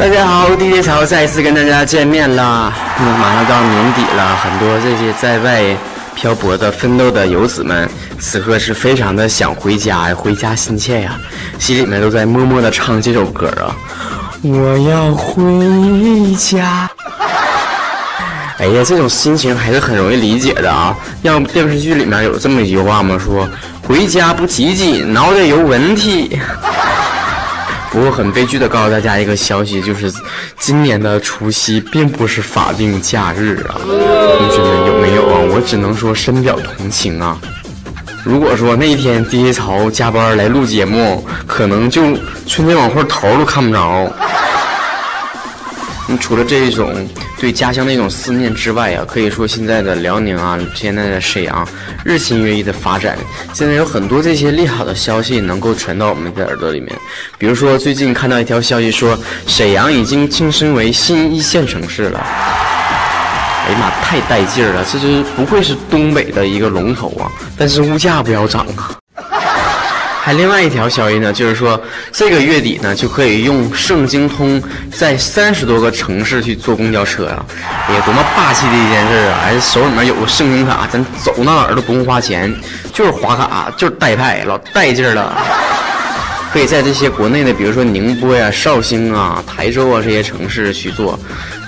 大家好，DJ 潮再一次跟大家见面了。马上到年底了，很多这些在外漂泊的奋斗的游子们，此刻是非常的想回家呀，回家心切呀，心里面都在默默的唱这首歌啊。我要回家。哎呀，这种心情还是很容易理解的啊。要不电视剧里面有这么一句话吗？说回家不提紧，脑袋有问题。不过很悲剧的告诉大家一个消息，就是今年的除夕并不是法定假日啊，同学们有没有啊？我只能说深表同情啊。如果说那一天 DJ 曹加班来录节目，可能就春节晚会头都看不着。除了这一种对家乡的一种思念之外啊，可以说现在的辽宁啊，现在的沈阳日新月异的发展，现在有很多这些利好的消息能够传到我们的耳朵里面。比如说最近看到一条消息说，沈阳已经晋升为新一线城市了。哎呀妈，太带劲儿了！这是不愧是东北的一个龙头啊，但是物价不要涨啊。另外一条消息呢，就是说这个月底呢就可以用盛京通在三十多个城市去坐公交车啊，哎呀，多么霸气的一件事啊！哎，手里面有个盛京卡，咱走到哪儿都不用花钱，就是划卡，就是带派，老带劲儿了。可以在这些国内的，比如说宁波呀、绍兴啊、台州啊这些城市去坐。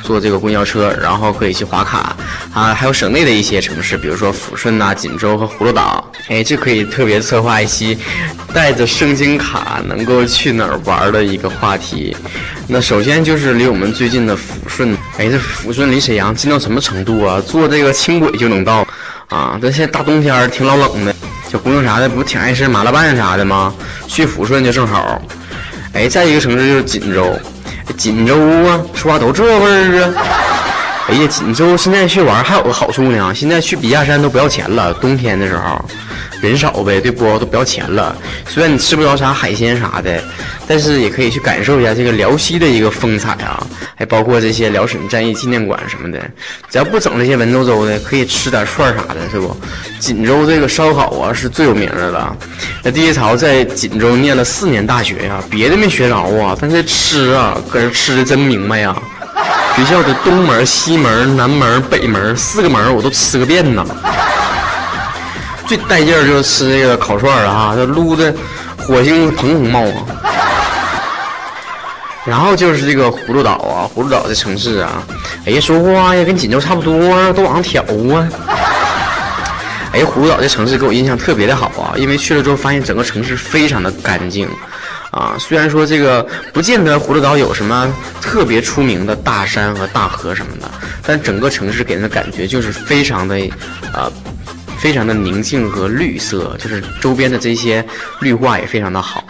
坐这个公交车，然后可以去划卡啊，还有省内的一些城市，比如说抚顺呐、锦州和葫芦岛，哎，就可以特别策划一期带着圣经卡能够去哪儿玩的一个话题。那首先就是离我们最近的抚顺，哎，这抚顺离沈阳近到什么程度啊？坐这个轻轨就能到啊！但现在大冬天挺老冷的，小姑娘啥的不挺爱吃麻辣拌啥的吗？去抚顺就正好。哎，再一个城市就是锦州。锦州啊，说话都这味儿啊！哎呀，锦州现在去玩还有个好处呢，现在去笔架山都不要钱了，冬天的时候。人少呗，对不？都不要钱了。虽然你吃不着啥海鲜啥的，但是也可以去感受一下这个辽西的一个风采啊！还包括这些辽沈战役纪念馆什么的。只要不整这些文绉绉的，可以吃点串啥的，是不？锦州这个烧烤啊是最有名的了。那第一曹在锦州念了四年大学呀，别的没学着啊，但是吃啊，搁这吃的真明白呀。学校的东门、西门、南门、北门四个门我都吃个遍呐。最带劲儿就是吃这个烤串儿啊，这撸的火星腾腾冒啊。然后就是这个葫芦岛啊，葫芦岛这城市啊，哎呀，说话呀跟锦州差不多啊，都往上挑啊。哎，葫芦岛这城市给我印象特别的好啊，因为去了之后发现整个城市非常的干净啊。虽然说这个不见得葫芦岛有什么特别出名的大山和大河什么的，但整个城市给人的感觉就是非常的啊。非常的宁静和绿色，就是周边的这些绿化也非常的好，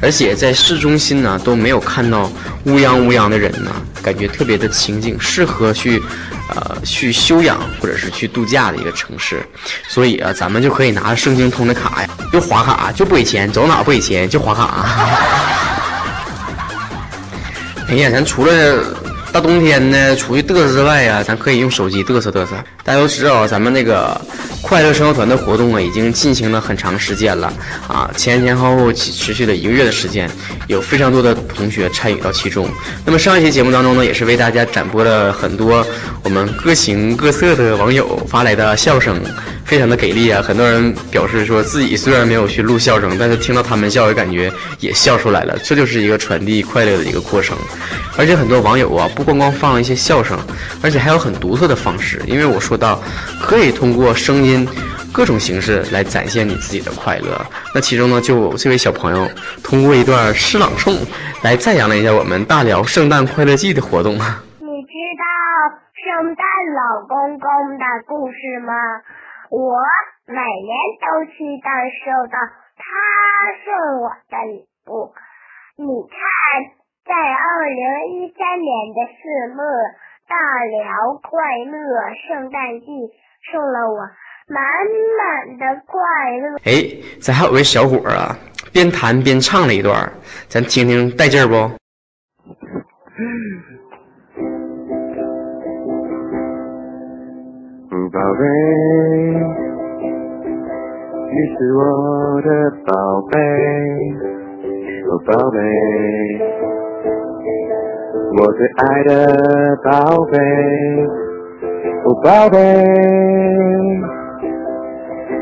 而且在市中心呢都没有看到乌泱乌泱的人呢，感觉特别的清静，适合去，呃，去休养或者是去度假的一个城市。所以啊，咱们就可以拿着圣经通的卡呀，就划卡，就不给钱，走哪不给钱，就划卡。哎呀，咱除了。大冬天呢，出去嘚瑟之外呀，咱可以用手机嘚瑟嘚瑟。大家都知道，咱们那个快乐生活团的活动啊，已经进行了很长时间了啊，前前后后持续了一个月的时间，有非常多的同学参与到其中。那么上一期节目当中呢，也是为大家展播了很多我们各形各色的网友发来的笑声。非常的给力啊！很多人表示说自己虽然没有去录笑声，但是听到他们笑，也感觉也笑出来了。这就是一个传递快乐的一个过程。而且很多网友啊，不光光放了一些笑声，而且还有很独特的方式。因为我说到，可以通过声音各种形式来展现你自己的快乐。那其中呢，就这位小朋友通过一段诗朗诵来赞扬了一下我们大辽圣诞快乐季的活动。你知道圣诞老公公的故事吗？我每年都期待收到他送我的礼物。你看，在二零一三年的四月，大辽快乐圣诞季送了我满满的快乐。哎，咱还有位小伙啊，边弹边唱了一段，咱听听带劲不？宝贝，你是我的宝贝，哦宝贝，我最爱的宝贝，哦宝贝，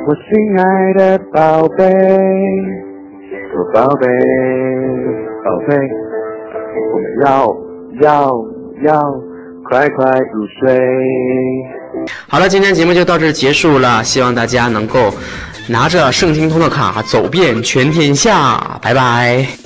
我心爱的宝贝，哦宝贝，宝贝，我们要要要快快入睡。好了，今天节目就到这结束了，希望大家能够拿着盛京通的卡走遍全天下，拜拜。